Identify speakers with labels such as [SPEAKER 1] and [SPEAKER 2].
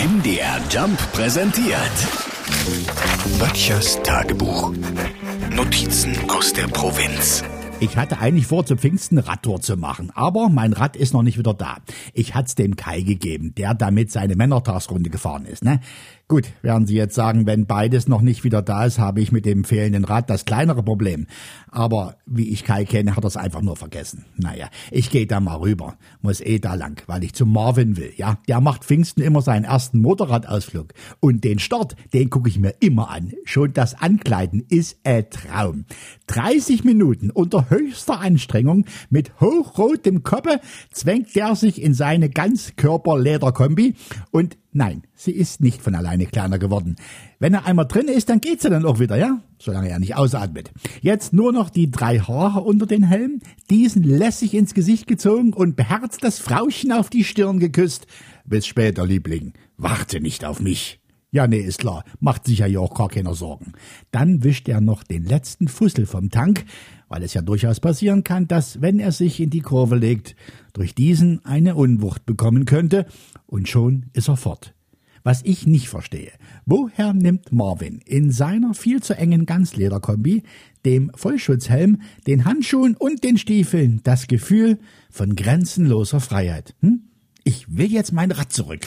[SPEAKER 1] MDR Jump präsentiert. Böttchers Tagebuch. Notizen aus der Provinz.
[SPEAKER 2] Ich hatte eigentlich vor, zu Pfingsten Radtour zu machen, aber mein Rad ist noch nicht wieder da. Ich hat's dem Kai gegeben, der damit seine Männertagsrunde gefahren ist, ne? Gut, werden Sie jetzt sagen, wenn beides noch nicht wieder da ist, habe ich mit dem fehlenden Rad das kleinere Problem. Aber wie ich Kai kenne, hat er es einfach nur vergessen. Naja, ich gehe da mal rüber. Muss eh da lang, weil ich zu Marvin will, ja? Der macht Pfingsten immer seinen ersten Motorradausflug. Und den Start, den gucke ich mir immer an. Schon das Ankleiden ist ein Traum. 30 Minuten unter höchster Anstrengung mit hochrotem Koppe zwängt der sich in seine Ganzkörper-Lederkombi und Nein, sie ist nicht von alleine kleiner geworden. Wenn er einmal drin ist, dann geht sie dann auch wieder, ja? Solange er nicht ausatmet. Jetzt nur noch die drei Haare unter den Helm, diesen lässig ins Gesicht gezogen und beherzt das Frauchen auf die Stirn geküsst. Bis später, Liebling. Warte nicht auf mich. Ja, nee, ist klar. Macht sich ja auch gar keiner Sorgen. Dann wischt er noch den letzten Fussel vom Tank, weil es ja durchaus passieren kann, dass, wenn er sich in die Kurve legt, durch diesen eine Unwucht bekommen könnte, und schon ist er fort. Was ich nicht verstehe, woher nimmt Marvin in seiner viel zu engen Ganzlederkombi, dem Vollschutzhelm, den Handschuhen und den Stiefeln das Gefühl von grenzenloser Freiheit? Hm? Ich will jetzt mein Rad zurück.